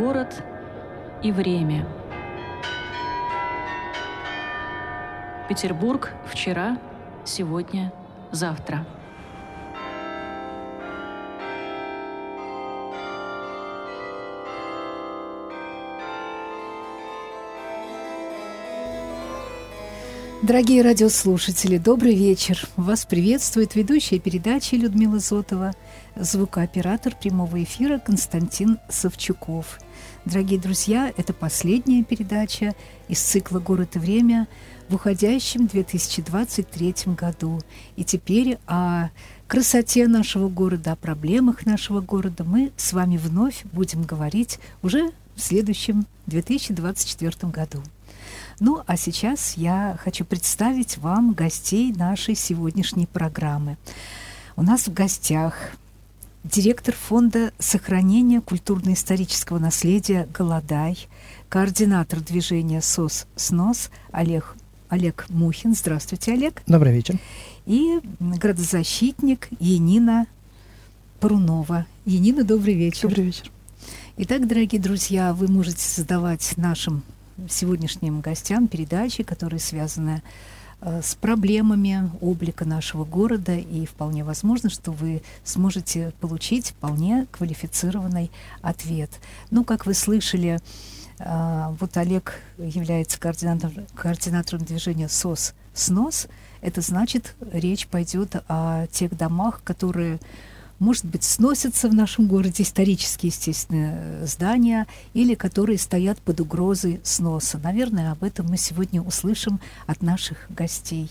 Город и время. Петербург вчера, сегодня, завтра. Дорогие радиослушатели, добрый вечер. Вас приветствует ведущая передачи Людмила Зотова, звукооператор прямого эфира Константин Савчуков. Дорогие друзья, это последняя передача из цикла «Город и время» в уходящем 2023 году. И теперь о красоте нашего города, о проблемах нашего города мы с вами вновь будем говорить уже в следующем 2024 году. Ну, а сейчас я хочу представить вам гостей нашей сегодняшней программы. У нас в гостях директор фонда сохранения культурно-исторического наследия «Голодай», координатор движения «СОС СНОС» Олег, Олег Мухин. Здравствуйте, Олег. Добрый вечер. И градозащитник Енина Парунова. Енина, добрый вечер. Добрый вечер. Итак, дорогие друзья, вы можете задавать нашим сегодняшним гостям передачи, которые связаны э, с проблемами облика нашего города, и вполне возможно, что вы сможете получить вполне квалифицированный ответ. Ну, как вы слышали, э, вот Олег является координатором, координатором движения СОС «СНОС». Это значит, речь пойдет о тех домах, которые может быть, сносятся в нашем городе исторические, естественно, здания, или которые стоят под угрозой сноса. Наверное, об этом мы сегодня услышим от наших гостей.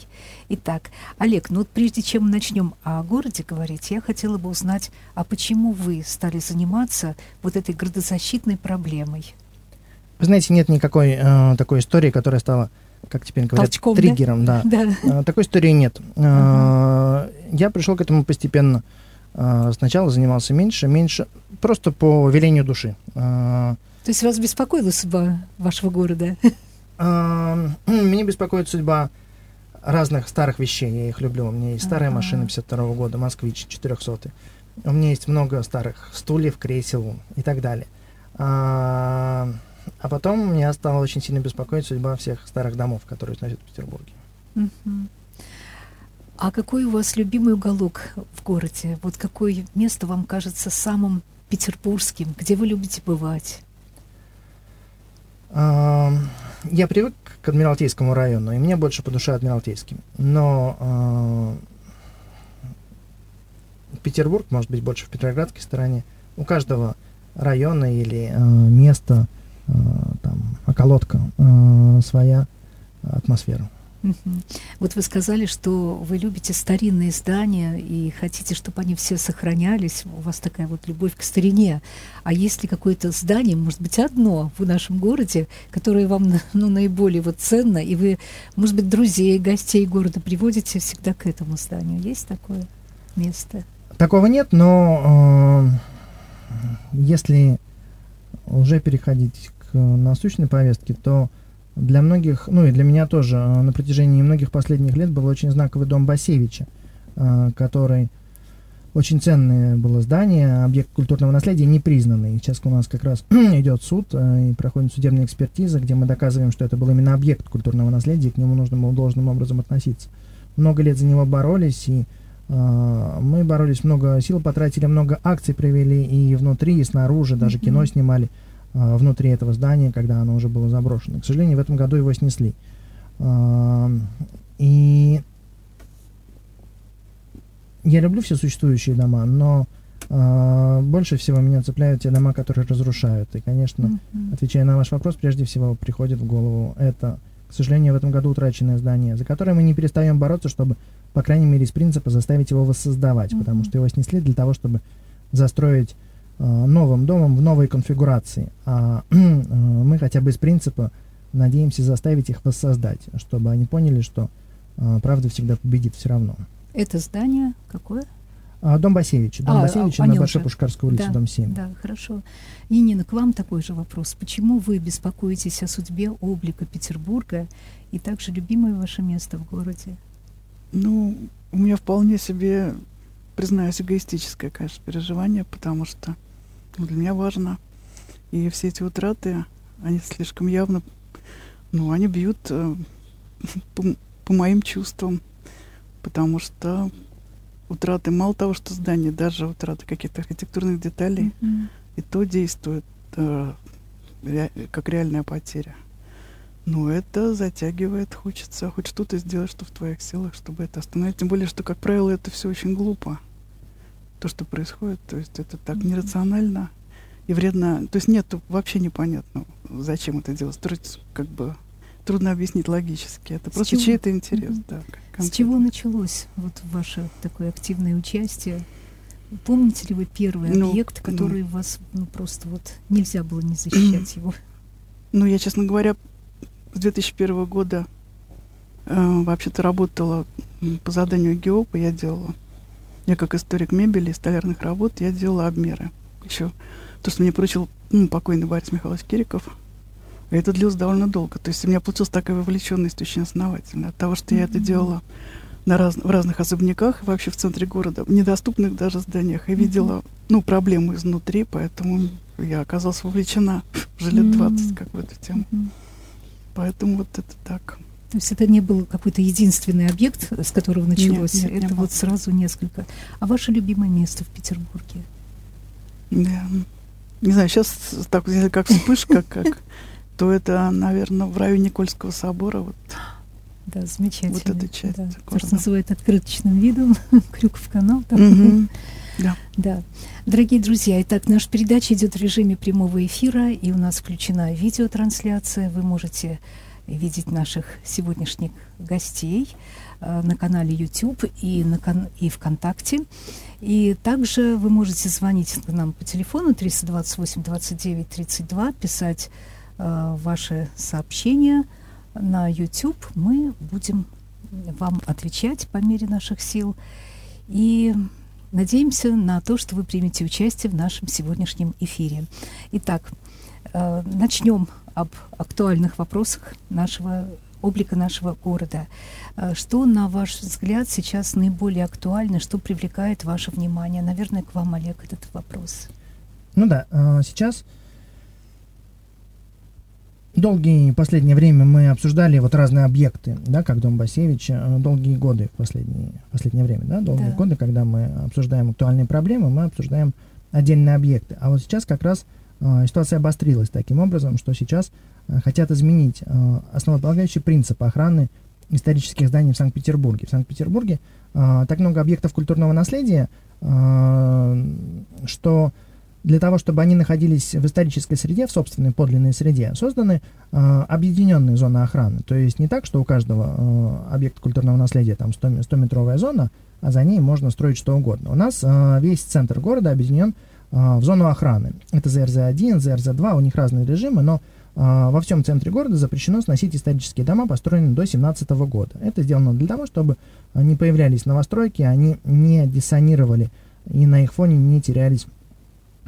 Итак, Олег, ну вот прежде чем начнем о городе говорить, я хотела бы узнать, а почему вы стали заниматься вот этой градозащитной проблемой? Вы знаете, нет никакой э, такой истории, которая стала как теперь говорят, Толчком, триггером, да. да. да. Э, такой истории нет. Uh-huh. Я пришел к этому постепенно. А, сначала занимался меньше, меньше, просто по велению души. А, То есть вас беспокоила судьба вашего города? А, меня беспокоит судьба разных старых вещей. Я их люблю. У меня есть старая машина 52 года, Москвич 400. У меня есть много старых стульев, кресел и так далее. А, потом меня стало очень сильно беспокоить судьба всех старых домов, которые сносят в Петербурге. Uh-huh. А какой у вас любимый уголок в городе? Вот какое место вам кажется самым петербургским? Где вы любите бывать? Я привык к Адмиралтейскому району, и мне больше по душе Адмиралтейский. Но Петербург, может быть, больше в Петроградской стороне. У каждого района или э, места, э, там, околотка э, своя атмосфера. Вот вы сказали, что вы любите старинные здания и хотите, чтобы они все сохранялись. У вас такая вот любовь к старине. А есть ли какое-то здание, может быть, одно в нашем городе, которое вам ну, наиболее вот ценно, и вы, может быть, друзей, гостей города приводите всегда к этому зданию? Есть такое место? Такого нет, но э, если уже переходить к насущной повестке, то для многих, ну и для меня тоже, э, на протяжении многих последних лет был очень знаковый дом Басевича, э, который очень ценное было здание, объект культурного наследия, непризнанный. Сейчас у нас как раз идет суд э, и проходит судебная экспертиза, где мы доказываем, что это был именно объект культурного наследия, и к нему нужно было должным образом относиться. Много лет за него боролись, и э, мы боролись, много сил потратили, много акций провели и внутри, и снаружи, даже mm-hmm. кино снимали. А, внутри этого здания, когда оно уже было заброшено. К сожалению, в этом году его снесли. А, и я люблю все существующие дома, но Uh, больше всего меня цепляют те дома, которые разрушают. И, конечно, mm-hmm. отвечая на ваш вопрос, прежде всего приходит в голову это, к сожалению, в этом году утраченное здание, за которое мы не перестаем бороться, чтобы, по крайней мере, из принципа заставить его воссоздавать, mm-hmm. потому что его снесли для того, чтобы застроить Э, новым домом в новой конфигурации. А э, мы хотя бы из принципа надеемся заставить их воссоздать, чтобы они поняли, что э, правда всегда победит все равно. Это здание какое? А, дом Басевича. Дом а, Басевича на Большой Пушкарской улице, да, дом 7. Да, хорошо. И, Нина, к вам такой же вопрос. Почему вы беспокоитесь о судьбе облика Петербурга и также любимое ваше место в городе? Ну, у меня вполне себе, признаюсь, эгоистическое, конечно, переживание, потому что для меня важно И все эти утраты, они слишком явно, ну, они бьют э, по, по моим чувствам, потому что утраты, мало того, что здание, даже утраты каких-то архитектурных деталей, Мгм. и то действует э, ре- как реальная потеря. Но это затягивает, хочется хоть что-то сделать, что в твоих силах, чтобы это остановить. Тем более, что, как правило, это все очень глупо. То, что происходит, то есть это так нерационально и вредно. То есть нет, вообще непонятно, зачем это делать. Трудно, как бы трудно объяснить логически. Это С просто чего? чей-то интерес. Мгм. Да, С чего началось вот ваше такое активное участие? Помните ли вы первый Ну, объект, ну. который вас ну, просто вот нельзя было не защищать его? Ну, я, честно говоря, с 2001 года э, вообще-то работала по заданию ГеОПа, я делала. Я как историк мебели и столярных работ, я делала обмеры. Еще то, что мне поручил м, покойный Борис Михайлович Кириков. И это длилось довольно долго. То есть у меня получилась такая вовлеченность очень основательная. От того, что я это Мгм. делала на раз, в разных особняках, вообще в центре города, в недоступных даже зданиях, и Мгм. видела, ну, проблему изнутри, поэтому я оказалась вовлечена уже лет М. 20 как в эту тему. Мгм. Поэтому вот это так. То есть это не был какой-то единственный объект, с которого началось, нет, не это было. вот сразу несколько. А ваше любимое место в Петербурге? Да. Не знаю, сейчас так, если как вспышка, как, то это, наверное, в районе Кольского собора. Вот. Да, замечательно. Вот эта часть да. города. То, что называют открыточным видом, Крюков канал. там. Мгм. Да. Дорогие друзья, итак, наша передача идет в режиме прямого эфира, и у нас включена видеотрансляция. Вы можете видеть наших сегодняшних гостей э, на канале YouTube и, на кан- и ВКонтакте. И также вы можете звонить к нам по телефону 328 29 32, писать э, ваши сообщения на YouTube. Мы будем вам отвечать по мере наших сил. И надеемся на то, что вы примете участие в нашем сегодняшнем эфире. Итак, э, начнем об актуальных вопросах нашего облика нашего города. Э, Что, на ваш взгляд, сейчас наиболее актуально, что привлекает ваше внимание? Наверное, к вам, Олег, этот вопрос. Ну да, а, сейчас долгие последнее время мы обсуждали вот разные объекты, да, как Дом Басевич, э, долгие годы в последнее, последнее время, да, долгие Да. годы, когда мы обсуждаем актуальные проблемы, мы обсуждаем отдельные объекты. А вот сейчас как раз э, ситуация обострилась таким образом, что сейчас э, хотят изменить э, основополагающий принцип охраны исторических зданий в Санкт-Петербурге. В Санкт-Петербурге э, так много объектов культурного наследия, э, что для того, чтобы они находились в исторической среде, в собственной подлинной среде, созданы э, объединенные зоны охраны. То есть не так, что у каждого э, объекта культурного наследия там 100 100-метровая зона, а за ней можно строить что угодно. У нас э, весь центр города объединен э, в зону охраны. Это ЗРЗ-1, ЗРЗ-2, у них разные режимы, но э, во всем центре города запрещено сносить исторические дома, построенные до 17 года. Это сделано для того, чтобы э, не появлялись новостройки, они не диссонировали и на их фоне не терялись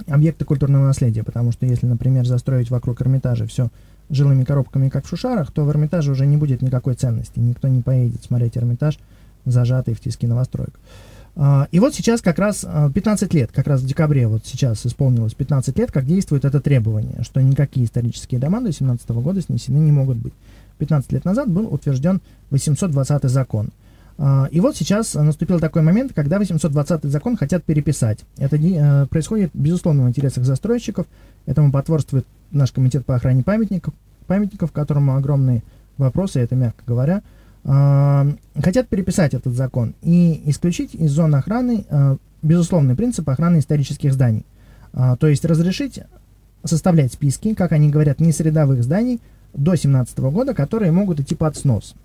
объекты культурного наследия, потому что если, например, застроить вокруг Эрмитажа все жилыми коробками, как в Шушарах, то в Эрмитаже уже не будет никакой ценности, никто не поедет смотреть Эрмитаж, зажатый в тиски новостроек. А, И вот сейчас как раз а, 15 лет, как раз в декабре вот сейчас исполнилось 15 лет, как действует это требование, что никакие исторические дома до 17 года снесены не могут быть. 15 лет назад был утвержден 820 закон. А, И вот сейчас а, наступил такой момент, когда 820 закон хотят переписать. Это э, происходит, безусловно, в интересах застройщиков. Этому потворствует наш комитет по охране памятников, памятников которому огромные вопросы, это мягко говоря. Хотят переписать этот закон и исключить из зоны охраны а, безусловный принцип охраны исторических зданий. А, То есть разрешить составлять списки, как они говорят, несредовых зданий до 17 года, которые могут идти под снос.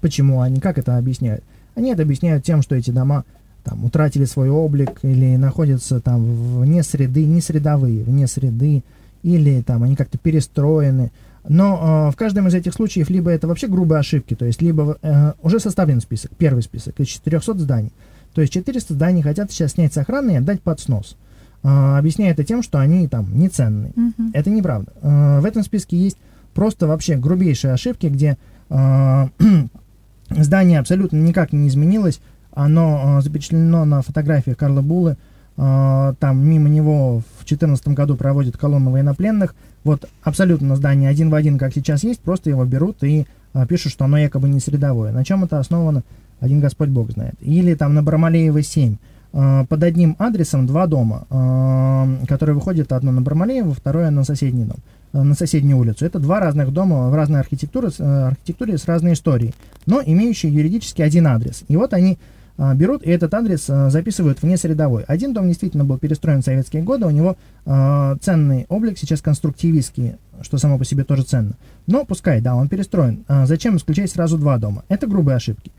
Почему они, как это объясняют? Они это объясняют тем, что эти дома там утратили свой облик или находятся там вне среды, не средовые, вне среды, или там они как-то перестроены. Но э, в каждом из этих случаев либо это вообще грубые ошибки, то есть либо э, уже составлен список, первый список из 400 зданий. То есть 400 зданий хотят сейчас снять с охраны и отдать под снос. Э, объясняя это тем, что они там не ценные. Мгм. Это неправда. Э, В этом списке есть просто вообще грубейшие ошибки, где э, здание абсолютно никак не изменилось. Оно э, запечатлено на фотографиях Карла Булы э, там мимо него в 2014 году проводят колонну военнопленных. Вот абсолютно здание один в один, как сейчас есть, просто его берут и э, пишут, что оно якобы не средовое. На чем это основано, один Господь Бог знает. Или там на Бармалеева 7 э, под одним адресом два дома, э, которые выходят одно на Бармалеева, второе на соседний дом, э, на соседнюю улицу. Это два разных дома в разной архитектуре, архитектуре с разной историей, но имеющие юридически один адрес. И вот они а, берут и этот адрес а, записывают вне средовой. Один дом действительно был перестроен в советские годы, у него а, ценный облик, сейчас конструктивистский, что само по себе тоже ценно. Но пускай, да, он перестроен. Зачем исключать сразу два дома? Это грубые ошибки.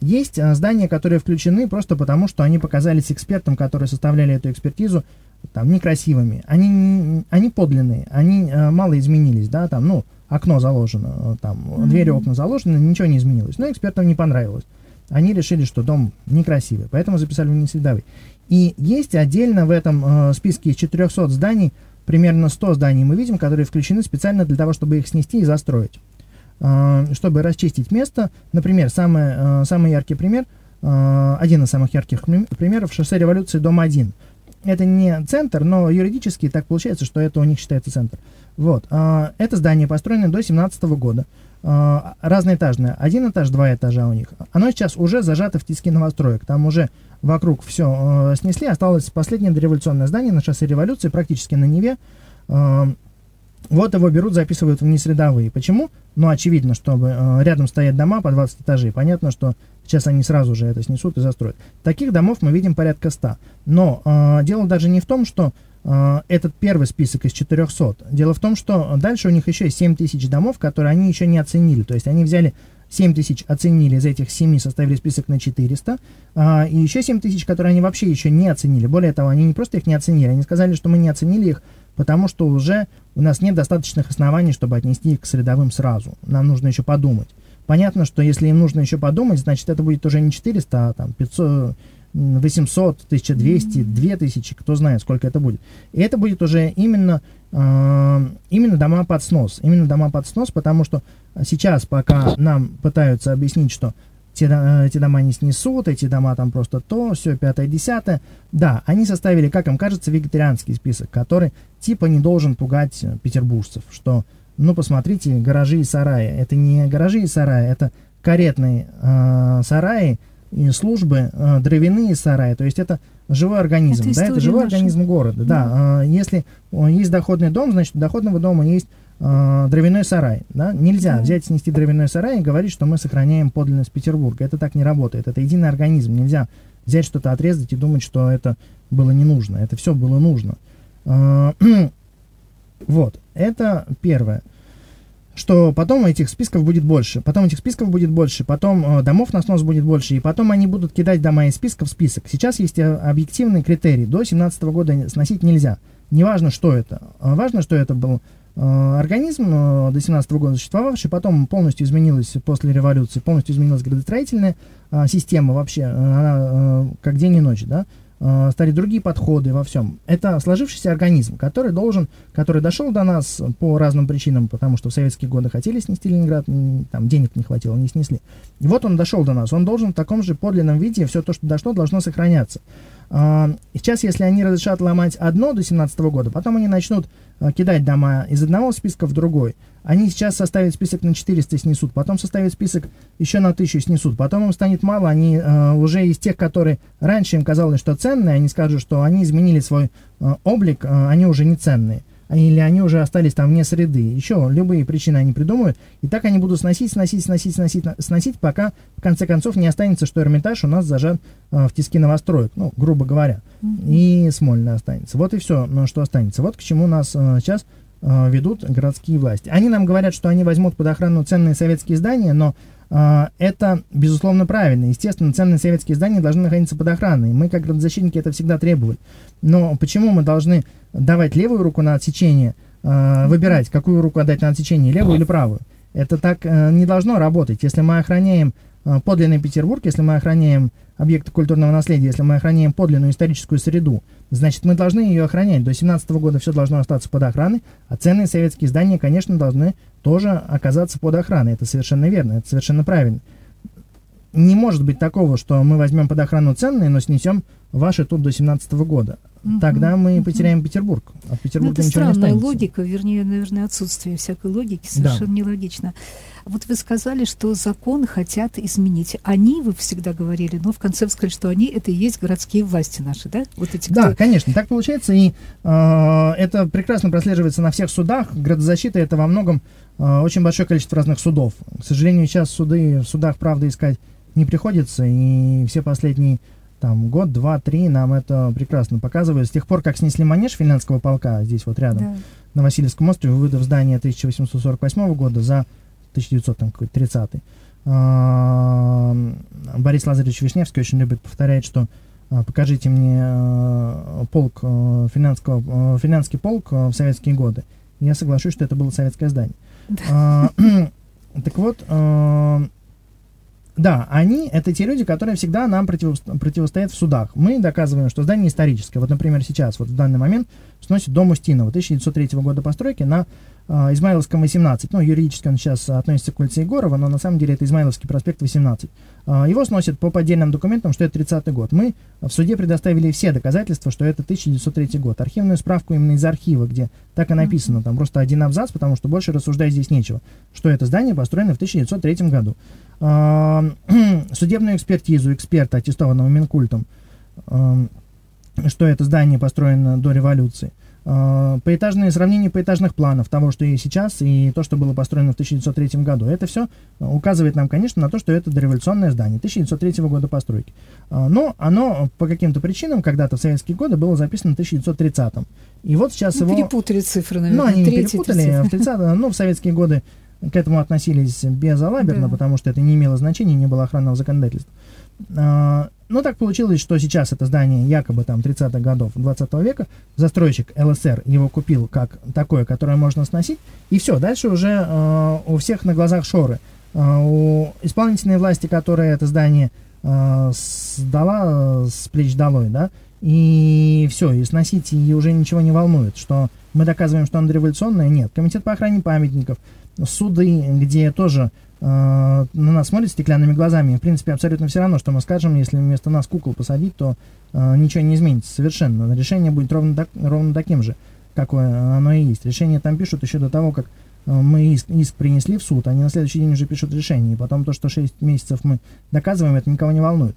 Есть здания, которые включены просто потому, что они показались экспертам, которые составляли эту экспертизу, там, некрасивыми. Они, они подлинные, они мало изменились, да, там, ну, окно заложено, там, mm-hmm. двери, окна заложены, ничего не изменилось. Но экспертам не понравилось они решили, что дом некрасивый, поэтому записали в несвидавый. И есть отдельно в этом э, списке из 400 зданий, примерно 100 зданий мы видим, которые включены специально для того, чтобы их снести и застроить. Э, чтобы расчистить место, например, самый, э, самый яркий пример, э, один из самых ярких примеров, шоссе революции, дом 1. Это не центр, но юридически так получается, что это у них считается центр. Вот. Э, это здание построено до 17 года. А, разноэтажное. Один этаж, два этажа у них. Оно сейчас уже зажато в тиски новостроек. Там уже вокруг все э, снесли. Осталось последнее дореволюционное здание на шоссе революции, практически на Неве. Э, вот его берут, записывают в несредовые. Почему? Ну, очевидно, чтобы э, рядом стоят дома по 20 этажей. Понятно, что сейчас они сразу же это снесут и застроят. Таких домов мы видим порядка 100. Но э, дело даже не в том, что а, этот первый список из 400. Дело в том, что дальше у них еще есть 7 тысяч домов, которые они еще не оценили. То есть они взяли 7 тысяч, оценили, из этих 7 составили список на 400, а, и еще 7 тысяч, которые они вообще еще не оценили. Более того, они не просто их не оценили, они сказали, что мы не оценили их, потому что уже у нас нет достаточных оснований, чтобы отнести их к средовым сразу. Нам нужно еще подумать. Понятно, что если им нужно еще подумать, значит это будет уже не 400, а там 500, 800, 1200, 2000, кто знает, сколько это будет. И это будет уже именно, э, именно дома под снос. Именно дома под снос, потому что сейчас, пока нам пытаются объяснить, что те, эти дома не снесут, эти дома там просто то, все, пятое, десятое. Да, они составили, как им кажется, вегетарианский список, который типа не должен пугать петербуржцев, что, ну, посмотрите, гаражи и сараи. Это не гаражи и сараи, это каретные э, сараи, и службы, э, дровяные сараи, то есть это живой организм, это да, это живой наша. организм города, да. да. Э, если есть доходный дом, значит у доходного дома есть э, дровяной сарай, да, нельзя да. взять, снести дровяной сарай и говорить, что мы сохраняем подлинность Петербурга, это так не работает, это единый организм, нельзя взять что-то отрезать и думать, что это было не нужно, это все было нужно. Э, вот, это первое. Что потом этих списков будет больше, потом этих списков будет больше, потом э, домов на снос будет больше, и потом они будут кидать дома из списка в список. Сейчас есть э, объективный критерий, до 17 года сносить нельзя. Неважно, что это. Важно, что это был э, организм э, до 17 года существовавший, потом полностью изменилась после революции, полностью изменилась градостроительная э, система вообще, она э, как день и ночь, да, Э, стали другие подходы во всем. Это сложившийся организм, который должен, который дошел до нас по разным причинам, потому что в советские годы хотели снести Ленинград, там денег не хватило, не снесли. И вот он дошел до нас, он должен в таком же подлинном виде, все то, что дошло, должно сохраняться. А, сейчас, если они разрешат ломать одно до 17 года, потом они начнут кидать дома из одного списка в другой. Они сейчас составят список на 400 и снесут, потом составят список еще на 1000 и снесут, потом им станет мало, они э, уже из тех, которые раньше им казалось, что ценные, они скажут, что они изменили свой э, облик, э, они уже не ценные или они уже остались там вне среды. Еще любые причины они придумают. И так они будут сносить, сносить, сносить, сносить, сносить, пока в конце концов не останется, что Эрмитаж у нас зажат э, в тиски новостроек, ну, грубо говоря. Mm-hmm. И Смольный останется. Вот и все, ну, что останется. Вот к чему нас э, сейчас э, ведут городские власти. Они нам говорят, что они возьмут под охрану ценные советские здания, но это, безусловно, правильно. Естественно, ценные советские здания должны находиться под охраной. Мы, как градозащитники, это всегда требовали. Но почему мы должны давать левую руку на отсечение, э, выбирать, какую руку отдать на отсечение, левую или правую. Это так э, не должно работать. Если мы охраняем э, подлинный Петербург, если мы охраняем объекты культурного наследия, если мы охраняем подлинную историческую среду, значит, мы должны ее охранять. До 17 года все должно остаться под охраной, а ценные советские здания, конечно, должны тоже оказаться под охраной. Это совершенно верно, это совершенно правильно. не может быть такого, что мы возьмем под охрану ценные, но снесем ваши тут до 17 года. Мгм, Тогда мы мгм. потеряем Петербург. От Ну, Петербурга это ничего не останется. логика, вернее, наверное, отсутствие всякой логики, совершенно нелогично. Вот вы сказали, что закон хотят изменить. Они, вы всегда говорили, но в конце вы сказали, что они это и есть городские власти наши, да? Вот эти, Да, кто- конечно, так получается, и э, это прекрасно прослеживается на всех судах. Градозащита это во многом очень большое количество разных судов. К сожалению, сейчас суды в судах правды искать не приходится, и все последние там год, два, три нам это прекрасно показывают. С тех пор, как снесли манеж финляндского полка здесь вот рядом, Да. на Васильевском острове, выдав здание 1848 года за 1930. А, Борис Лазаревич Вишневский очень любит повторять, что а, покажите мне а, полк а, финляндского, а, финляндский полк а, в советские годы. Я соглашусь, что это было советское здание. А, Так вот, а, да, они это те люди, которые всегда нам противос- противостоят в судах. Мы доказываем, что здание историческое. Вот, например, сейчас, вот в данный момент, сносит дом Устинова 1903 года постройки на а, Измайловском 18. Ну, юридически он сейчас относится к улице Егорова, но на самом деле это Измайловский проспект 18. А, его сносят по поддельным документам, что это 30 год. Мы в суде предоставили все доказательства, что это 1903 год. Архивную справку именно из архива, где так и написано, там просто один абзац, потому что больше рассуждать здесь нечего, что это здание построено в 1903 году. А, судебную экспертизу эксперта, аттестованного Минкультом, что это здание построено до революции. А, Поэтажные сравнения поэтажных планов того, что есть сейчас, и то, что было построено в 1903 году. Это все указывает нам, конечно, на то, что это дореволюционное здание 1903 года постройки. А, Но оно по каким-то причинам когда-то в советские годы было записано в 1930. И вот сейчас Ну, его... перепутали цифры, Ну, наверное. они не третий, перепутали. тридцатый. В 30 ну, в советские годы к этому относились безалаберно, Да. потому что это не имело значения, не было охранного законодательства. А, Но так получилось, что сейчас это здание якобы там 30-х годов 20 века, застройщик ЛСР его купил как такое, которое можно сносить, и все, дальше уже э, у всех на глазах шоры. Э, у исполнительной власти, которая это здание сдала с плеч долой, да, и все, и сносить ее уже ничего не волнует, что мы доказываем, что оно революционное, нет. Комитет по охране памятников, суды, где тоже на нас смотрят стеклянными глазами. В принципе, абсолютно все равно, что мы скажем, если вместо нас кукол посадить, то э, ничего не изменится совершенно. Решение будет ровно, так- ровно таким же, какое оно и есть. Решение там пишут еще до того, как э, мы иск, иск принесли в суд, они на следующий день уже пишут решение. И потом то, что 6 месяцев мы доказываем, это никого не волнует.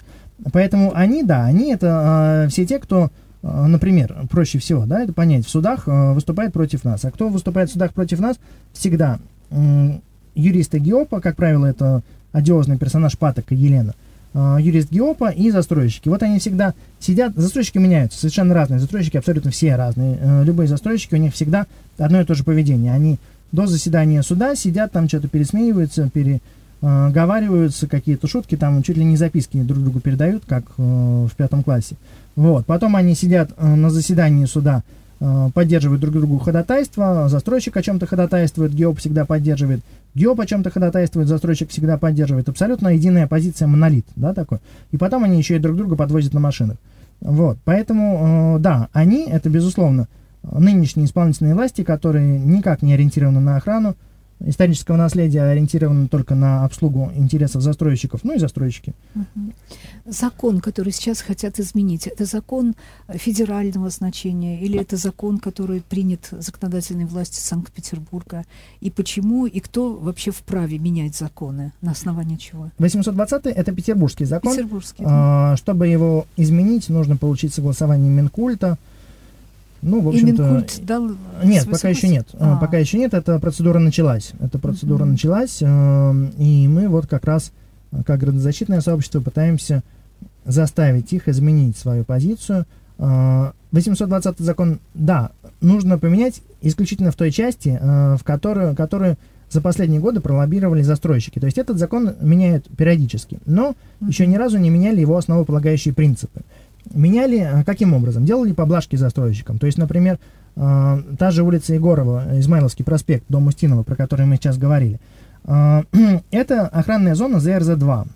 Поэтому они, да, они это э, все те, кто, э, например, проще всего, да, это понять, в судах э, выступает против нас. А кто выступает в судах против нас? Всегда юристы ГИОПа, как правило, это одиозный персонаж Патока Елена, э, юрист ГИОПа и застройщики. Вот они всегда сидят, застройщики меняются, совершенно разные, застройщики абсолютно все разные. Э, любые застройщики, у них всегда одно и то же поведение. Они до заседания суда сидят, там что-то пересмеиваются, переговариваются, какие-то шутки, там чуть ли не записки друг другу передают, как э, в пятом классе. Вот. Потом они сидят э, на заседании суда, поддерживают друг другу ходатайство, застройщик о чем-то ходатайствует, ГИОП всегда поддерживает, ГИОП о чем-то ходатайствует, застройщик всегда поддерживает. Абсолютно единая позиция, монолит, да, такой. И потом они еще и друг друга подвозят на машинах. Вот, поэтому, э, да, они, это безусловно, нынешние исполнительные власти, которые никак не ориентированы на охрану исторического наследия, ориентированы только на обслугу интересов застройщиков, ну и застройщики. Закон, который сейчас хотят изменить, это закон федерального значения или это закон, который принят законодательной властью Санкт-Петербурга? И почему, и кто вообще вправе менять законы? На основании чего? 820 это петербургский закон. Петербургский. да. А, чтобы его изменить, нужно получить согласование Минкульта. Ну, в общем-то... Минкульт дал... Нет, пока еще нет. А, А. Пока еще нет, эта процедура началась. Эта процедура Мгм. началась, э, и мы вот как раз, э, как градозащитное сообщество, пытаемся заставить их изменить свою позицию. Э, 820 закон, да, нужно поменять исключительно в той части, э, в которую, которую за последние годы пролоббировали застройщики. То есть этот закон меняют периодически, но еще ни разу не меняли его основополагающие принципы. Меняли э, каким образом? Делали поблажки застройщикам. То есть, например, э, та же улица Егорова, Измайловский проспект, дом Устинова, про который мы сейчас говорили, э, это охранная зона ЗРЗ-2.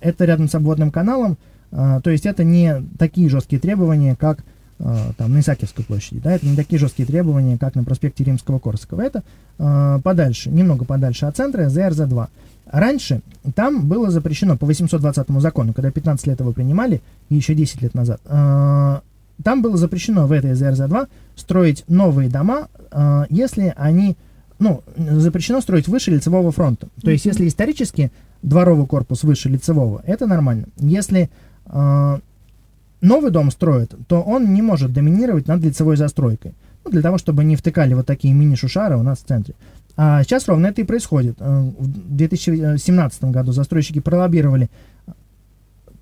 Это рядом с обводным каналом, э, то есть это не такие жесткие требования, как э, там на Исаакиевской площади, да, это не такие жесткие требования, как на проспекте Римского Корсакова. Это э, подальше, немного подальше от центра, ЗРЗ-2. Раньше там было запрещено по 820 закону, когда 15 лет его принимали, и еще 10 лет назад, э, там было запрещено в этой ЗРЗ-2 строить новые дома, э, если они, ну, запрещено строить выше лицевого фронта. То есть, если исторически дворовый корпус выше лицевого, это нормально. Если э, новый дом строят, то он не может доминировать над лицевой застройкой. Ну, для того, чтобы не втыкали вот такие мини-шушары у нас в центре. А сейчас ровно это и происходит. Э, в 2017 году застройщики пролоббировали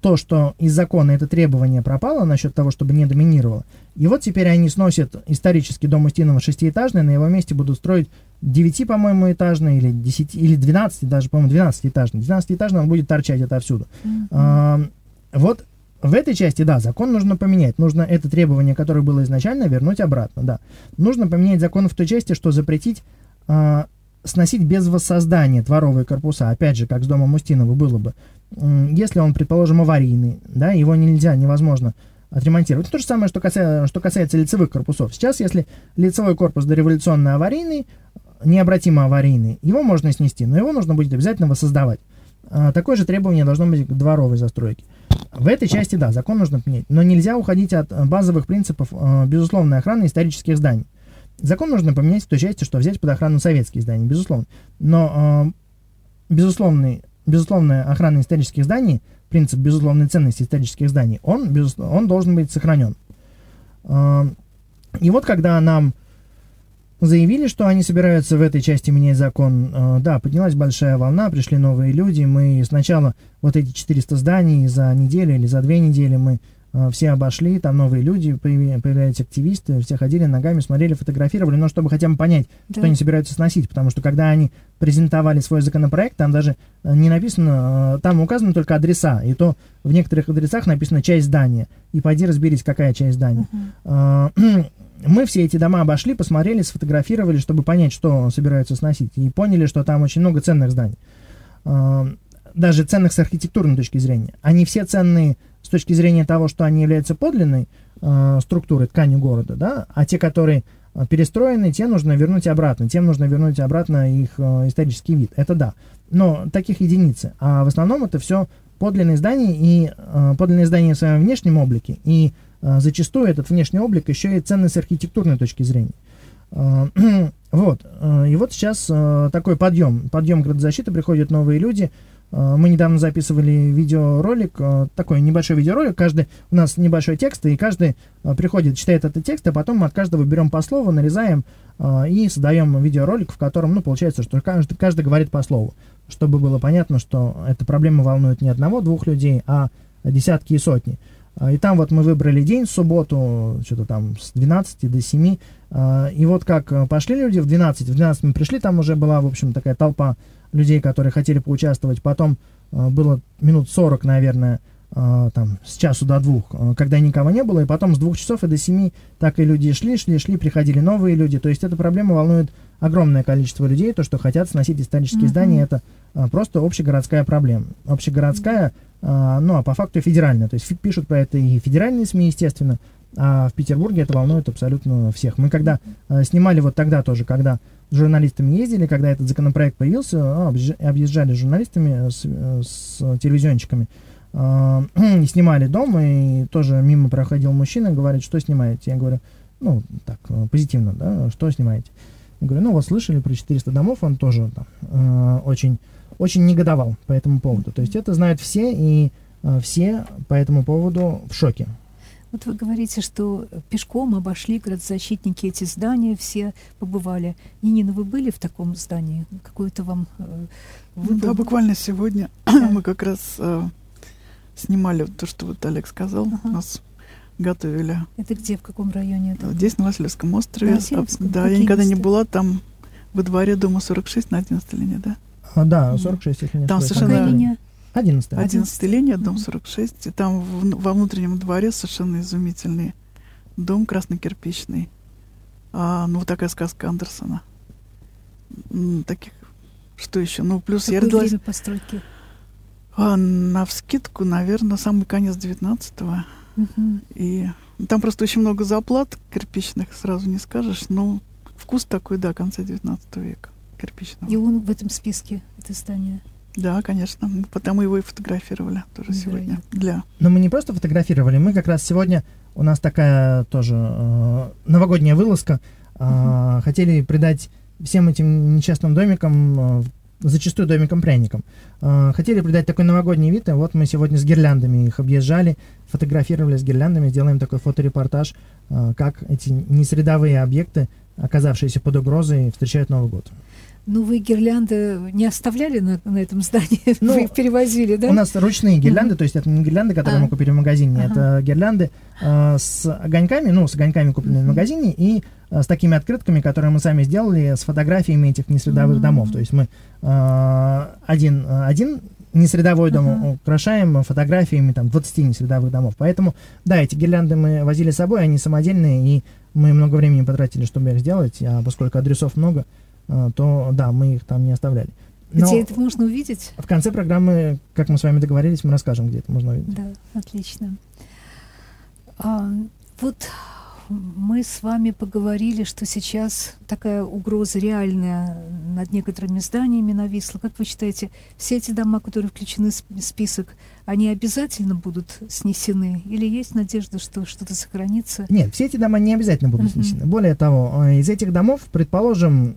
то, что из закона это требование пропало насчет того, чтобы не доминировало. И вот теперь они сносят исторический дом Устинова шестиэтажный, на его месте будут строить 9, по-моему, этажный или 10, или 12, даже, по-моему, 12-этажный. 12-этажный он будет торчать отовсюду. Mm-hmm. А, вот в этой части, да, закон нужно поменять. Нужно это требование, которое было изначально, вернуть обратно, да. Нужно поменять закон в той части, что запретить а, сносить без воссоздания дворовые корпуса, опять же, как с домом Устинова было бы. Если он, предположим, аварийный, да, его нельзя, невозможно отремонтировать. То же самое, что касается, что касается лицевых корпусов. Сейчас, если лицевой корпус дореволюционно аварийный, необратимо аварийный, его можно снести, но его нужно будет обязательно воссоздавать. А, такое же требование должно быть к дворовой застройке. В этой части, да, закон нужно принять, но нельзя уходить от базовых принципов э, безусловной охраны исторических зданий. Закон нужно поменять в той части, что взять под охрану советские здания, безусловно. Но э, безусловный, безусловная охрана исторических зданий, принцип безусловной ценности исторических зданий, он, он должен быть сохранен. Э, и вот когда нам заявили, что они собираются в этой части менять закон, э, да, поднялась большая волна, пришли новые люди, мы сначала вот эти 400 зданий за неделю или за две недели мы все обошли, там новые люди, появляются активисты, все ходили ногами, смотрели, фотографировали, но чтобы хотя бы понять, да. что они собираются сносить, потому что когда они презентовали свой законопроект, там даже э, не написано, э, там указаны только адреса, и то в некоторых адресах написано часть здания, и пойди разберись, какая часть здания. Uh-huh. Мы все эти дома обошли, посмотрели, сфотографировали, чтобы понять, что собираются сносить, и поняли, что там очень много ценных зданий даже ценных с архитектурной точки зрения. Они все ценные с точки зрения того, что они являются подлинной э, структурой, тканью города, да, а те, которые э, перестроены, те нужно вернуть обратно, тем нужно вернуть обратно их э, исторический вид. Это да. Но таких единицы. А в основном это все подлинные здания и э, подлинные здания в своем внешнем облике. И э, зачастую этот внешний облик еще и ценный с архитектурной точки зрения. Э, вот. Э, и вот сейчас такой подъем. Подъем градозащиты, приходят новые люди, мы недавно записывали видеоролик, э, такой небольшой видеоролик, каждый, у нас небольшой текст, и каждый э, приходит, читает этот текст, а потом мы от каждого берем по слову, нарезаем и создаем видеоролик, в котором, ну, получается, что каждый, каждый говорит по слову, чтобы было понятно, что эта проблема волнует не одного-двух людей, а десятки и сотни. И там вот мы выбрали день, субботу, что-то там с 12 до 7. И вот как пошли люди в 12, в 12 мы пришли, там уже была, в общем, такая толпа людей, которые хотели поучаствовать. Потом э, было минут 40, наверное, э, там, с часу до двух, э, когда никого не было, и потом с двух часов и до семи так и люди шли, шли, шли, приходили новые люди. То есть эта проблема волнует огромное количество людей, то, что хотят сносить исторические mm-hmm. здания, это просто общегородская проблема. Общегородская, ну, а по факту федеральная. То есть пишут про это и федеральные СМИ, естественно, а в Петербурге это волнует абсолютно всех. Мы когда снимали вот тогда тоже, когда журналистами ездили, когда этот законопроект появился, а, объезжали журналистами, с, с телевизионщиками, э, снимали дом, и тоже мимо проходил мужчина, говорит, что снимаете? Я говорю, ну, так, позитивно, да, что снимаете? Я говорю, ну, вот слышали про 400 домов, он тоже там, э, очень, очень негодовал по этому поводу. То есть это знают все, и э, все по этому поводу в шоке. Вот вы говорите, что пешком обошли градозащитники эти здания, все побывали. Нинина, вы были в таком здании? Какое-то вам... Э, вы да, буквально сегодня мы как раз э, снимали то, что вот Олег сказал. Ага. Нас готовили. Это где, в каком районе? Это? Здесь, на Васильевском острове. На да, я никогда места? не была там во дворе дома 46 на 11 линии, да? А, да, 46, если не Там совершенно... линия? 11 11 линия, дом 46. И там в, во внутреннем дворе совершенно изумительный дом краснокирпичный. А, ну, вот такая сказка Андерсона. Таких, что еще? Ну, плюс Какое я родилась... время постройки? А, на вскидку, наверное, самый конец 19-го. Угу. И там просто очень много заплат кирпичных, сразу не скажешь, но вкус такой, да, конца 19 века кирпичного. И он в этом списке, это здание? Да, конечно. Мы Потому его и фотографировали тоже сегодня. Для. Но мы не просто фотографировали, мы как раз сегодня, у нас такая тоже э, новогодняя вылазка, э, хотели придать всем этим несчастным домикам, э, зачастую домикам-пряникам, э, хотели придать такой новогодний вид, и вот мы сегодня с гирляндами их объезжали, фотографировали с гирляндами, делаем такой фоторепортаж, э, как эти несредовые объекты, оказавшиеся под угрозой, встречают Новый год. Ну, вы гирлянды не оставляли на, на этом здании? Ну, вы их перевозили, да? У нас ручные гирлянды, то есть это не гирлянды, которые А. мы купили в магазине, Ага. это гирлянды э, с огоньками, ну, с огоньками купленными в магазине, и э, с такими открытками, которые мы сами сделали, с фотографиями этих несредовых Мгм. домов. То есть мы э, один, один несредовой дом Ага. украшаем фотографиями там 20 несредовых домов. Поэтому, да, эти гирлянды мы возили с собой, они самодельные, и мы много времени потратили, чтобы их сделать, а поскольку адресов много, то, да, мы их там не оставляли. Но Где это можно увидеть? в конце программы, как мы с вами договорились, мы расскажем, где это можно увидеть. Да, отлично. А, вот мы с вами поговорили, что сейчас такая угроза реальная над некоторыми зданиями нависла. Как вы считаете, все эти дома, которые включены в сп- список, они обязательно будут снесены? Или есть надежда, что что-то сохранится? Нет, все эти дома не обязательно будут Мгм. снесены. Более того, э, из этих домов, предположим,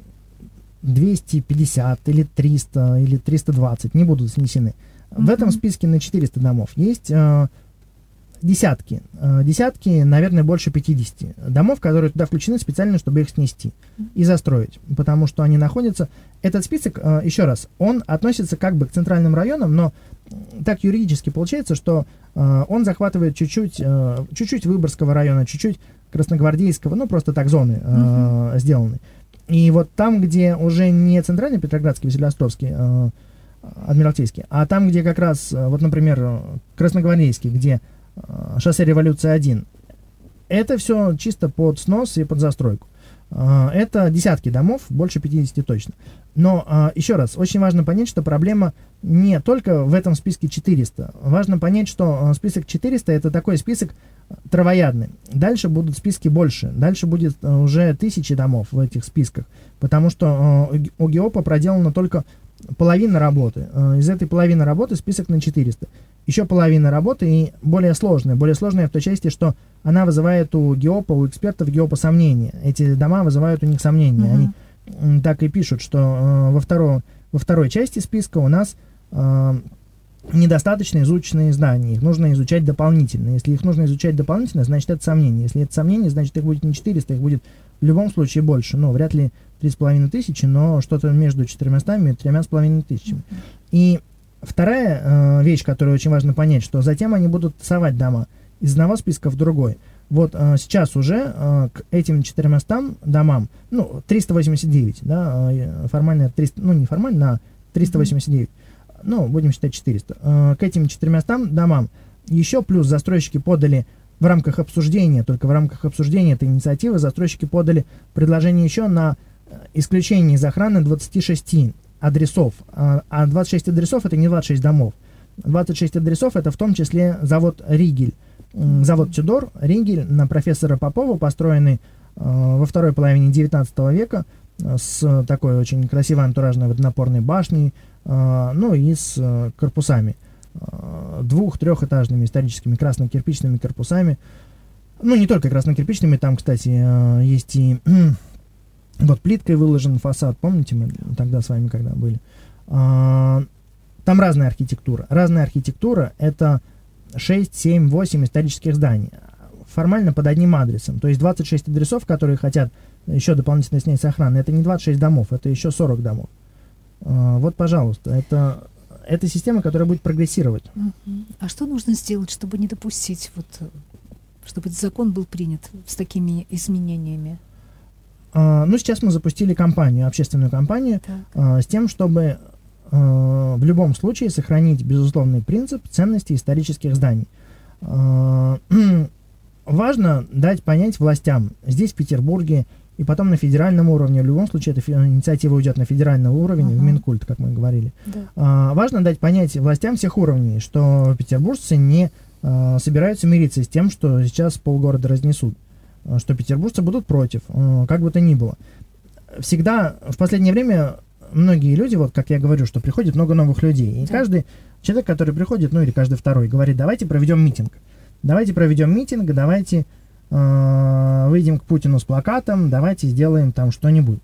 250 или 300 или 320 не будут снесены. В Мгм. этом списке на 400 домов есть э, десятки, э, десятки, наверное, больше 50 домов, которые туда включены специально, чтобы их снести и застроить, потому что они находятся. Этот список, э, еще раз, он относится как бы к центральным районам, но так юридически получается, что э, он захватывает чуть-чуть, э, чуть-чуть Выборгского района, чуть-чуть Красногвардейского, ну просто так зоны э, сделаны. И вот там, где уже не центральный Петроградский, Василиостровский, э, Адмиралтейский, а там, где как раз, э, вот, например, э, Красногвардейский, где э, шоссе Революции 1, это все чисто под снос и под застройку. Э, Это десятки домов, больше 50 точно. Но э, еще раз, очень важно понять, что проблема не только в этом списке 400. Важно понять, что э, список 400 это такой список травоядный. Дальше будут списки больше. Дальше будет уже тысячи домов в этих списках. Потому что у ГИОПа проделана только половина работы. Э, Из этой половины работы список на 400. Еще половина работы и более сложная. Более сложная в той части, что она вызывает у ГИОПа, у экспертов ГИОПа сомнения. Эти дома вызывают у них сомнения. Мгм. Они так и пишут, что э, во, втором, во второй части списка у нас э, недостаточно изученные здания. Их нужно изучать дополнительно. Если их нужно изучать дополнительно, значит это сомнение. Если это сомнение, значит их будет не 400, их будет в любом случае больше. Ну, вряд ли 3,5 тысячи, но что-то между 400 и 3,5 тысячами. И вторая э, вещь, которую очень важно понять, что затем они будут совать дома из одного списка в другой. Вот э, сейчас уже э, к этим 400 домам, ну, 389, да, э, формально 300, ну, не формально, а 389, ну, будем считать 400. Э, к этим 400 домам еще плюс застройщики подали в рамках обсуждения, только в рамках обсуждения этой инициативы застройщики подали предложение еще на исключение из охраны 26 адресов. А а 26 адресов это не 26 домов. 26 адресов это в том числе завод Ригель. Завод Тюдор, Ригель на профессора Попова, построенный э, во второй половине 19 века э, с такой очень красивой антуражной водонапорной башней, э, ну и с э, корпусами. Э, Двух-трехэтажными историческими красно-кирпичными корпусами. Ну, не только красно-кирпичными, там, кстати, э, есть и вот плиткой выложен фасад, помните, мы тогда с вами когда были? А, Там разная архитектура. Разная архитектура — это 6, 7, 8 исторических зданий. Формально под одним адресом. То есть 26 адресов, которые хотят еще дополнительно снять с охраны, это не 26 домов, это еще 40 домов. А, Вот, пожалуйста, это, это система, которая будет прогрессировать. А что нужно сделать, чтобы не допустить, вот, э, чтобы этот закон был принят с такими изменениями? А, Ну, сейчас мы запустили кампанию, общественную кампанию, Так. а, с тем, чтобы а, в любом случае сохранить безусловный принцип ценности исторических зданий. Важно дать понять властям здесь, в Петербурге, и потом на федеральном уровне, в любом случае эта инициатива уйдет на федеральный уровень, в Ага. Минкульт, как мы говорили. Да. А, важно дать понять властям всех уровней, что петербуржцы не а, собираются мириться с тем, что сейчас полгорода разнесут, а, что петербуржцы будут против, а, как бы то ни было. Всегда в последнее время многие люди, вот как я говорю, что приходит много новых людей, и Да. каждый человек, который приходит, ну или каждый второй, говорит, давайте проведем митинг. Давайте проведем митинг, давайте э, выйдем к Путину с плакатом, давайте сделаем там что-нибудь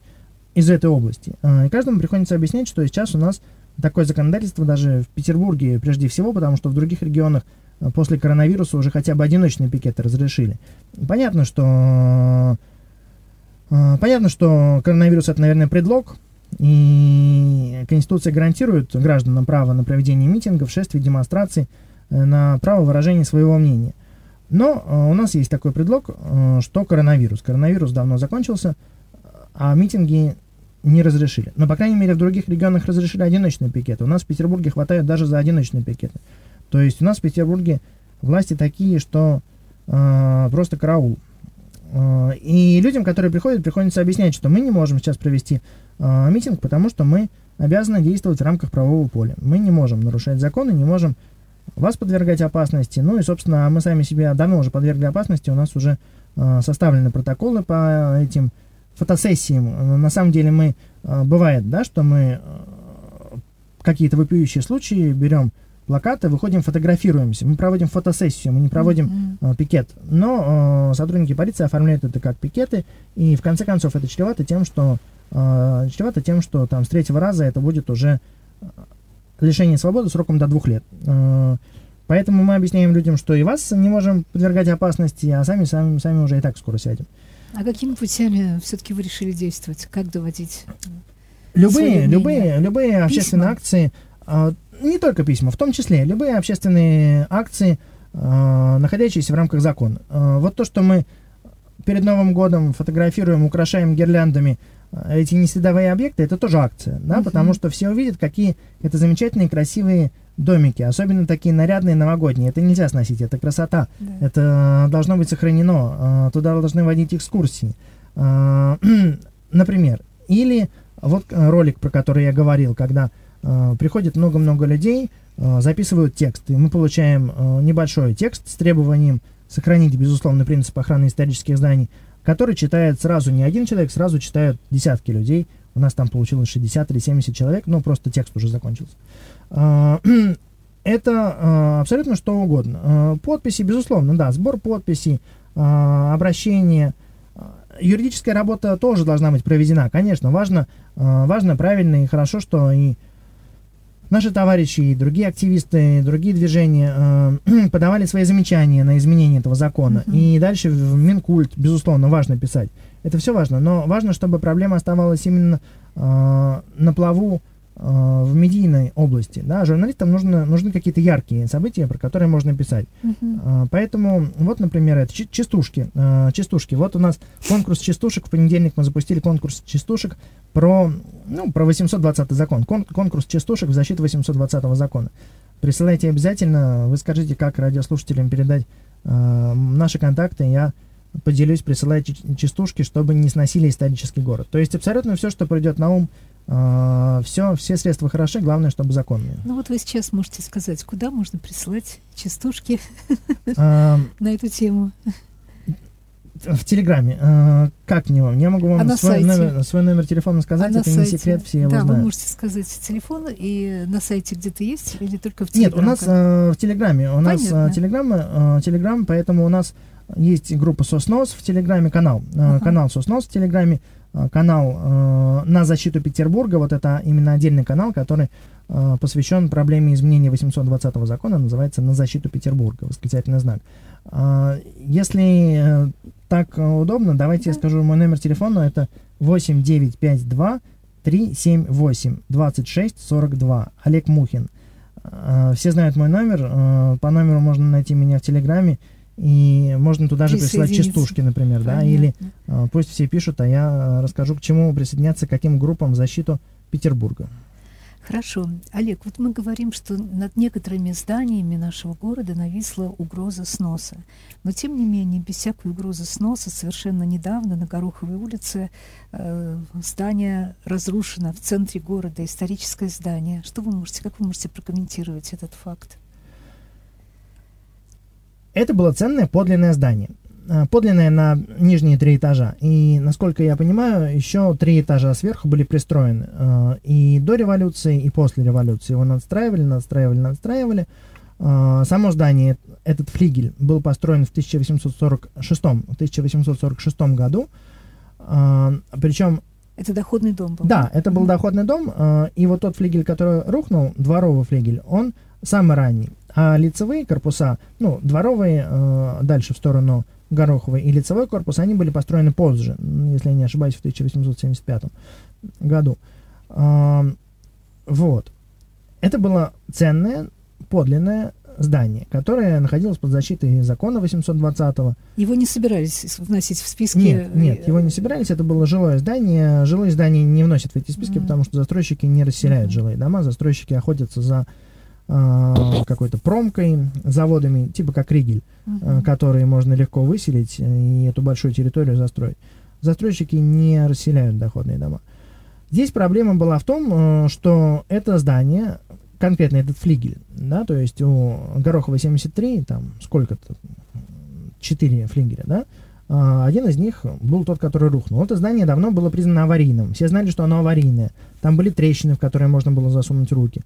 из этой области. Э, и каждому приходится объяснять, что сейчас у нас такое законодательство даже в Петербурге прежде всего, потому что в других регионах э, после коронавируса уже хотя бы одиночные пикеты разрешили. Понятно, что э, понятно, что коронавирус это, наверное, предлог, и Конституция гарантирует гражданам право на проведение митингов, шествий, демонстраций, э, на право выражения своего мнения. Но э, у нас есть такой предлог, что коронавирус. Коронавирус давно закончился, а митинги не разрешили. Но, по крайней мере, в других регионах разрешили одиночные пикеты. У нас в Петербурге хватает даже за одиночные пикеты. То есть у нас в Петербурге власти такие, что э, просто караул. Э, и людям, которые приходят, приходится объяснять, что мы не можем сейчас провести э, митинг, потому что мы обязаны действовать в рамках правового поля. Мы не можем нарушать законы, не можем вас подвергать опасности. Ну и, собственно, мы сами себя давно уже подвергли опасности. У нас уже э, составлены протоколы по этим фотосессиям. На самом деле мы, э, бывает, да, что мы э, какие-то вопиющие случаи берем плакаты, выходим, фотографируемся. Мы проводим фотосессию, мы не проводим Мгм. э, пикет. Но э, сотрудники полиции оформляют это как пикеты, и в конце концов это чревато тем, что э, чревато тем, что там с третьего раза это будет уже э, лишение свободы сроком до двух лет. Э, поэтому мы объясняем людям, что и вас не можем подвергать опасности, а сами сами, сами уже и так скоро сядем. А какими путями все-таки вы решили действовать? Как доводить? Любые, Своё любые, мнение. любые общественные акции, а, не только письма, в том числе любые общественные акции, а, находящиеся в рамках закона. А, вот то, что мы перед Новым годом фотографируем, украшаем гирляндами а, эти несветовые объекты, это тоже акция, да, Мгм. потому что все увидят, какие это замечательные, красивые домики, особенно такие нарядные новогодние. Это нельзя сносить, это красота. Да. Это должно быть сохранено. а, Туда должны водить экскурсии. А, Например, или вот э, ролик, про который я говорил, когда э, приходит много-много людей, э, записывают текст, и мы получаем э, небольшой текст с требованием сохранить, безусловно, принцип охраны исторических зданий, который читает сразу не один человек, сразу читают десятки людей. У нас там получилось 60 или 70 человек, ну, просто текст уже закончился. Это э, абсолютно что угодно. Э, Подписи, безусловно, да, сбор подписей, э, обращение. Э, Юридическая работа тоже должна быть проведена, конечно. Важно, э, важно, правильно и хорошо, что и наши товарищи, и другие активисты, и другие движения э, подавали свои замечания на изменение этого закона. Мгм. И дальше в Минкульт, безусловно, важно писать. Это все важно, но важно, чтобы проблема оставалась именно э, на плаву в медийной области. Да? Журналистам нужно, нужны какие-то яркие события, про которые можно писать. А, Поэтому, вот, например, это частушки. а, Частушки. Вот у нас конкурс частушек. В понедельник мы запустили конкурс частушек про, ну, про 820 закон. Кон- конкурс частушек в защиту 820 закона. Присылайте обязательно. Вы скажите, как радиослушателям передать а, наши контакты. Я поделюсь, присылайте частушки, чтобы не сносили исторический город. То есть абсолютно все, что придет на ум, все, все средства хороши, главное, чтобы законные. Ну вот вы сейчас можете сказать, куда можно присылать частушки А, на эту тему. В Телеграме. Э, как мне вам? Я могу вам А свой, номер, свой номер телефона сказать, А это не секрет, все его да, вы знают. можете сказать телефон и на сайте где-то есть или только в Нет, у нас э, в Телеграме, у нас Понятно. э, Телеграм, э, Телеграм, поэтому у нас есть группа Соснос в Телеграме, канал, Ага. канал Соснос в Телеграме, э, канал э, на защиту Петербурга, вот это именно отдельный канал, который посвящен проблеме изменения 820 закона, называется «На защиту Петербурга», восклицательный знак. Если так удобно, давайте я Да. скажу мой номер телефона, это 8952 378 26 42. Олег Мухин. Все знают мой номер. По номеру можно найти меня в Телеграме. И можно туда же присылать Присоединиться. частушки, например, да, или э, пусть все пишут, а я э, расскажу, к чему присоединяться, к каким группам в защиту Петербурга. Хорошо. Олег, вот мы говорим, что над некоторыми зданиями нашего города нависла угроза сноса. Но, тем не менее, без всякой угрозы сноса, совершенно недавно на Гороховой улице э, здание разрушено в центре города, историческое здание. Что вы можете, как вы можете прокомментировать этот факт? Это было ценное подлинное здание. э, подлинное на нижние три этажа. И, насколько я понимаю, еще три этажа сверху были пристроены. Э, и до революции, и после революции его надстраивали, надстраивали, надстраивали. Э, само здание, этот флигель, был построен в 1846, 1846 году. Причем это доходный дом был? Да, это был доходный дом, и вот тот флигель, который рухнул, дворовый флигель, он самый ранний. А лицевые корпуса, ну, дворовые, э, дальше в сторону Гороховой и лицевой корпус, они были построены позже, если я не ошибаюсь, в 1875 году. Э, вот. Это было ценное, подлинное здание, которое находилось под защитой закона 820-го. Его не собирались вносить в списки? Нет, нет, его не собирались, это было жилое здание. Жилые здания не вносят в эти списки, mm-hmm. потому что застройщики не расселяют mm-hmm. жилые дома, застройщики охотятся за э, какой-то промкой, заводами, типа как Ригель, uh-huh. э, которые можно легко выселить и эту большую территорию застроить. Застройщики не расселяют доходные дома. Здесь проблема была в том, э, что это здание, конкретно этот флигель, да, то есть у Горохова 73, там сколько-то, 4 флигеля, да, один из них был тот, который рухнул. Это здание давно было признано аварийным. Все знали, что оно аварийное. Там были трещины, в которые можно было засунуть руки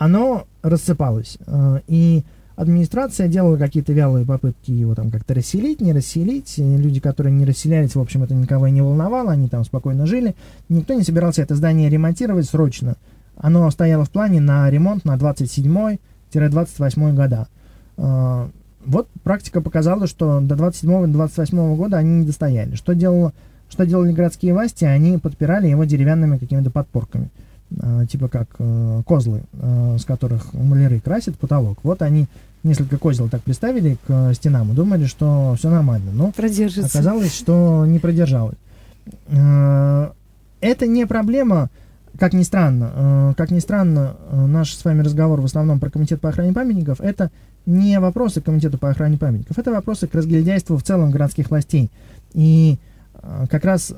оно рассыпалось. Э, и администрация делала какие-то вялые попытки его там как-то расселить, не расселить. Люди, которые не расселялись, в общем, это никого не волновало, они там спокойно жили. Никто не собирался это здание ремонтировать срочно. Оно стояло в плане на ремонт на 27-28 года. Э, вот практика показала, что до 27-28 года они не достояли. Что, делало, что делали городские власти? Они подпирали его деревянными какими-то подпорками. Э, типа как э, козлы, э, с которых маляры красят потолок. Вот они несколько козел так приставили к стенам и думали, что все нормально. Но Продержится. оказалось, что не продержалось. Это не проблема, как ни странно, как ни странно, наш с вами разговор в основном про комитет по охране памятников, это не вопросы к комитету по охране памятников, это вопросы к разгильдяйству в целом городских властей. И как раз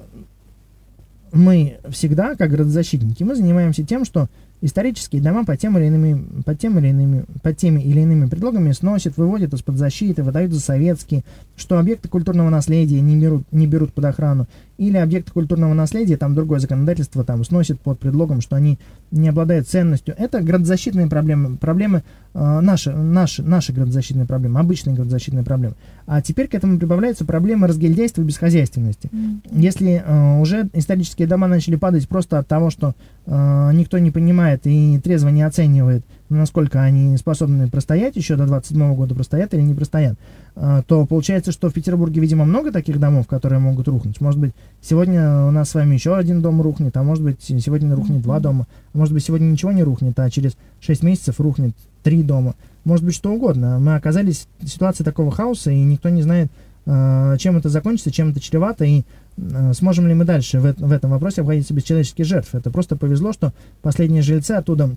мы всегда, как градозащитники, мы занимаемся тем, что исторические дома по тем или иными, по тем или иными, по теми или иными предлогами сносят, выводят из-под защиты, выдают за советские, что объекты культурного наследия не берут, не берут под охрану, или объекты культурного наследия, там другое законодательство там сносит под предлогом, что они не обладают ценностью. Это градозащитные проблемы, проблемы э, наши, наши, наши градозащитные проблемы, обычные градозащитные проблемы. А теперь к этому прибавляются проблемы разгильдяйства и бесхозяйственности. Mm-hmm. Если э, уже исторические дома начали падать просто от того, что э, никто не понимает и трезво не оценивает, насколько они способны простоять еще до 27 года, простоят или не простоят, э, то получается, что в Петербурге, видимо, много таких домов, которые могут рухнуть. Может быть, сегодня у нас с вами еще один дом рухнет, а может быть, сегодня рухнет два дома, а может быть, сегодня ничего не рухнет, а через 6 месяцев рухнет три дома. Может быть, что угодно. Мы оказались в ситуации такого хаоса, и никто не знает, э, чем это закончится, чем это чревато, и э, сможем ли мы дальше в, в этом вопросе обходиться без человеческих жертв. Это просто повезло, что последние жильцы оттуда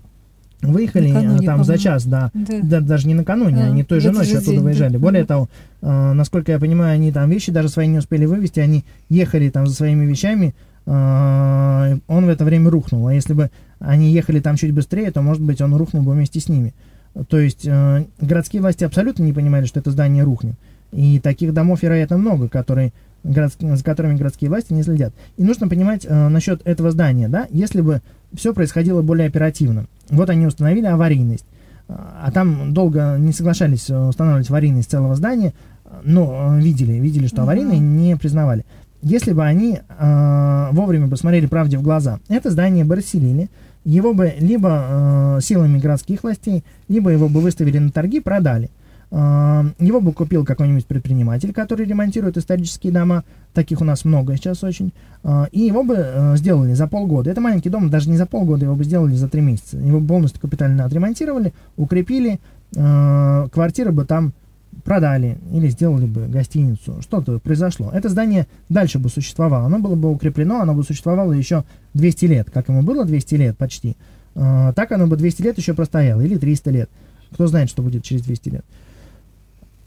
выехали накануне, там за час, да, да. да, даже не накануне, да. они той же ночью оттуда день, выезжали. Да. Более того, э, насколько я понимаю, они там вещи даже свои не успели вывести, они ехали там за своими вещами, э, он в это время рухнул. А если бы они ехали там чуть быстрее, то, может быть, он рухнул бы вместе с ними. То есть э, городские власти абсолютно не понимали, что это здание рухнет. И таких домов, вероятно, много, которые, городские, за которыми городские власти не следят. И нужно понимать э, насчет этого здания, да, если бы все происходило более оперативно. Вот они установили аварийность, а там долго не соглашались устанавливать аварийность целого здания, но видели, видели, что аварийные не признавали. Если бы они э, вовремя посмотрели правде в глаза, это здание бы расселили, его бы либо э, силами городских властей, либо его бы выставили на торги, продали. Э, его бы купил какой-нибудь предприниматель, который ремонтирует исторические дома, таких у нас много сейчас очень, э, и его бы э, сделали за полгода. Это маленький дом, даже не за полгода, его бы сделали за три месяца. Его бы полностью капитально отремонтировали, укрепили, э, квартиры бы там продали или сделали бы гостиницу, что-то произошло. Это здание дальше бы существовало, оно было бы укреплено, оно бы существовало еще 200 лет, как ему было 200 лет почти, э, так оно бы 200 лет еще простояло, или 300 лет. Кто знает, что будет через 200 лет.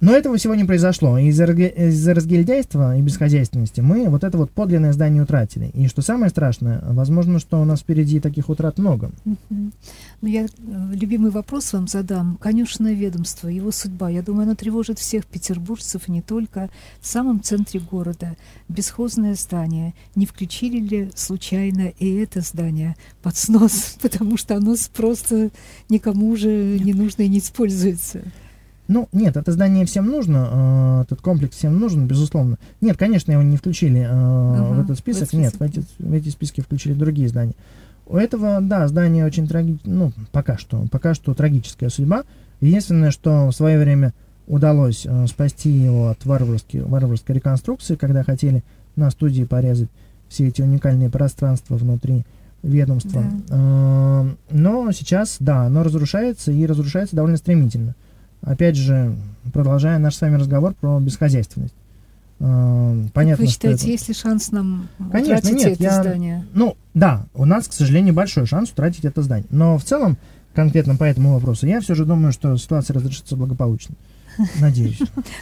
Но этого всего не произошло. Из-за, из-за разгильдяйства и бесхозяйственности мы вот это вот подлинное здание утратили. И что самое страшное, возможно, что у нас впереди таких утрат много. Ну, я э, любимый вопрос вам задам. Конюшенное ведомство, его судьба. Я думаю, оно тревожит всех петербуржцев, не только в самом центре города. Бесхозное здание. Не включили ли случайно и это здание под снос? Потому что оно просто никому уже не нужно и не используется. Ну, нет, это здание всем нужно, э, этот комплекс всем нужен, безусловно. Нет, конечно, его не включили э, uh-huh, в этот список. В нет, в эти, в эти списки включили другие здания. У этого, да, здание очень трагическое, ну, пока что, пока что трагическая судьба. Единственное, что в свое время удалось э, спасти его от варварской, варварской реконструкции, когда хотели на студии порезать все эти уникальные пространства внутри ведомства. Да. Э, но сейчас, да, оно разрушается и разрушается довольно стремительно. Э, опять же, продолжая наш с вами разговор про бесхозяйственность. Э, понятно, Вы считаете, это... есть ли шанс нам Конечно, утратить нет, это я, здание? Ну, да, у нас, к сожалению, большой шанс утратить это здание. Но в целом, конкретно по этому вопросу, я все же думаю, что ситуация разрешится благополучно. Надеюсь.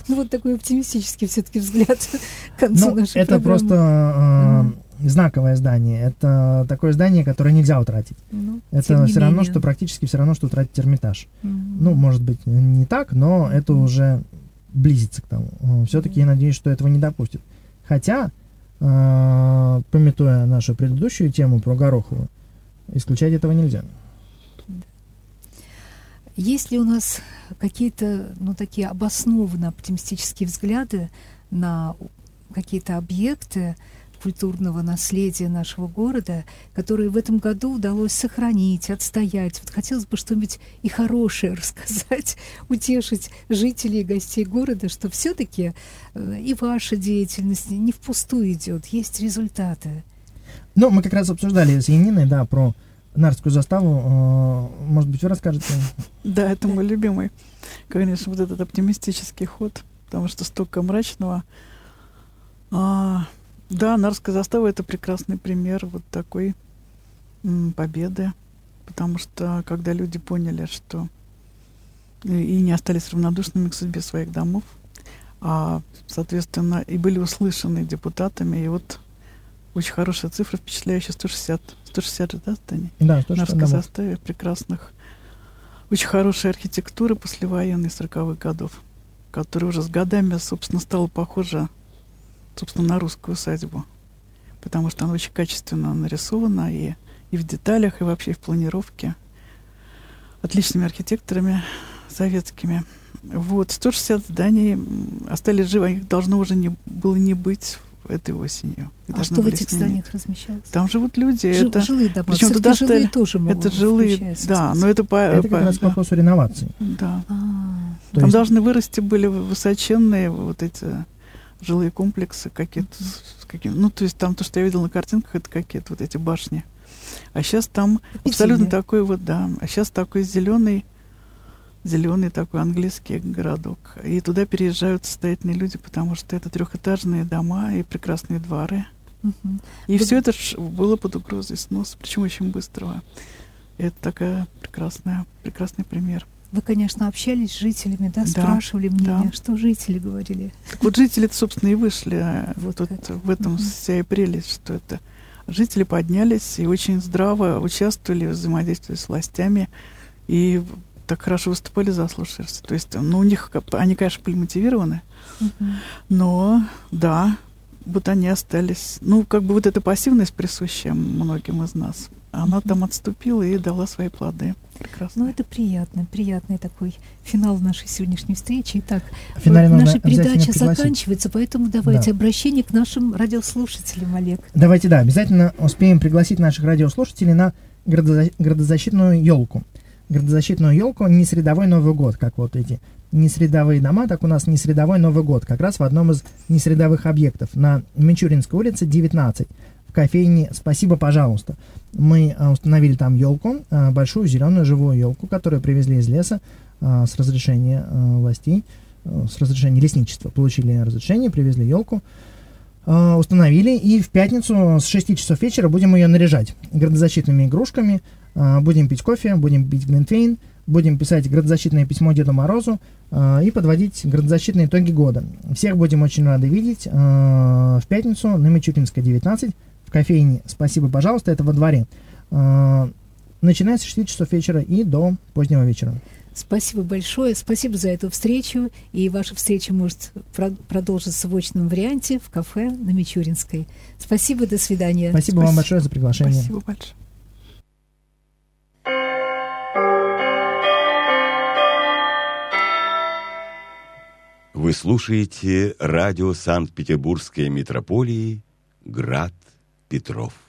Ну, вот такой оптимистический все-таки взгляд к концу ну, нашей Это просто э, знаковое здание. Это такое здание, которое нельзя утратить. Ну, это все равно, что практически все равно, что утратить Эрмитаж. Ну, может быть, не так, но это уже близится к тому. Все-таки я надеюсь, что этого не допустят. Хотя, э, пометуя нашу предыдущую тему про Горохову, исключать этого нельзя. Есть ли у нас какие-то, ну, такие обоснованно оптимистические взгляды на какие-то объекты культурного наследия нашего города, которые в этом году удалось сохранить, отстоять. Вот хотелось бы что-нибудь и хорошее рассказать, утешить жителей и гостей города, что все-таки э, и ваша деятельность не впустую идет, есть результаты. Ну, мы как раз обсуждали с Яниной, да, про Нарскую заставу. Э, может быть, вы расскажете? Да, это мой любимый, конечно, вот этот оптимистический ход, потому что столько мрачного. Да, Нарская застава — это прекрасный пример вот такой победы, потому что когда люди поняли, что и, не остались равнодушными к судьбе своих домов, а, соответственно, и были услышаны депутатами, и вот очень хорошая цифра, впечатляющая, 160, 160 же, да, зданий? Да, 160 На составе прекрасных. Очень хорошая архитектура послевоенной 40-х годов, которая уже с годами, собственно, стала похожа, собственно, на русскую усадьбу. Потому что она очень качественно нарисована и, и в деталях, и вообще в планировке. Отличными архитекторами советскими. Вот, 160 зданий остались живы, их должно уже не, было не быть этой осенью. А что в этих зданиях размещалось? Там живут люди. Жил, это, жилые дома. Причем туда жилые стали, тоже могут Это жилые, да, но это по... Это как раз по вопросу реновации. Да. А-а-а. Там есть... должны вырасти были высоченные вот эти жилые комплексы какие-то. Каким, ну, то есть там то, что я видел на картинках, это какие-то вот эти башни. А сейчас там Апельсины. абсолютно такой вот, да, а сейчас такой зеленый зеленый такой английский городок. И туда переезжают состоятельные люди, потому что это трехэтажные дома и прекрасные дворы. Угу. И да. все это было под угрозой сноса, причем очень быстрого. И это такая прекрасная, прекрасный пример. Вы, конечно, общались с жителями, да, да спрашивали мнение, да. что жители говорили. Так вот жители, собственно, и вышли. А вот тут в этом угу. вся и прелесть, что это жители поднялись и очень здраво участвовали в взаимодействии с властями и так хорошо выступали заслушались. То есть, ну, у них, они, конечно, были мотивированы, uh-huh. но, да, вот они остались. Ну, как бы вот эта пассивность, присущая многим из нас, она uh-huh. там отступила и дала свои плоды. Прекрасно. Ну, это приятно, приятный такой финал нашей сегодняшней встречи. Итак, наша передача заканчивается, поэтому давайте да. обращение к нашим радиослушателям, Олег. Давайте, да, обязательно успеем пригласить наших радиослушателей на градозащитную елку градозащитную елку не средовой Новый год, как вот эти несредовые дома, так у нас несредовой Новый год, как раз в одном из несредовых объектов на Мичуринской улице 19 в кофейне «Спасибо, пожалуйста». Мы а, установили там елку, а, большую зеленую живую елку, которую привезли из леса а, с разрешения властей, с разрешения лесничества. Получили разрешение, привезли елку, установили, и в пятницу с 6 часов вечера будем ее наряжать градозащитными игрушками – будем пить кофе, будем пить глинтвейн, будем писать градозащитное письмо Деду Морозу и подводить градозащитные итоги года. Всех будем очень рады видеть в пятницу на Мичуринской 19 в кофейне «Спасибо, пожалуйста», это во дворе. Начинается с 6 часов вечера и до позднего вечера. Спасибо большое. Спасибо за эту встречу. И ваша встреча может продолжиться в очном варианте в кафе на Мичуринской. Спасибо, до свидания. Спасибо, Спасибо. вам большое за приглашение. Спасибо большое. Вы слушаете радио Санкт-Петербургской метрополии «Град Петров».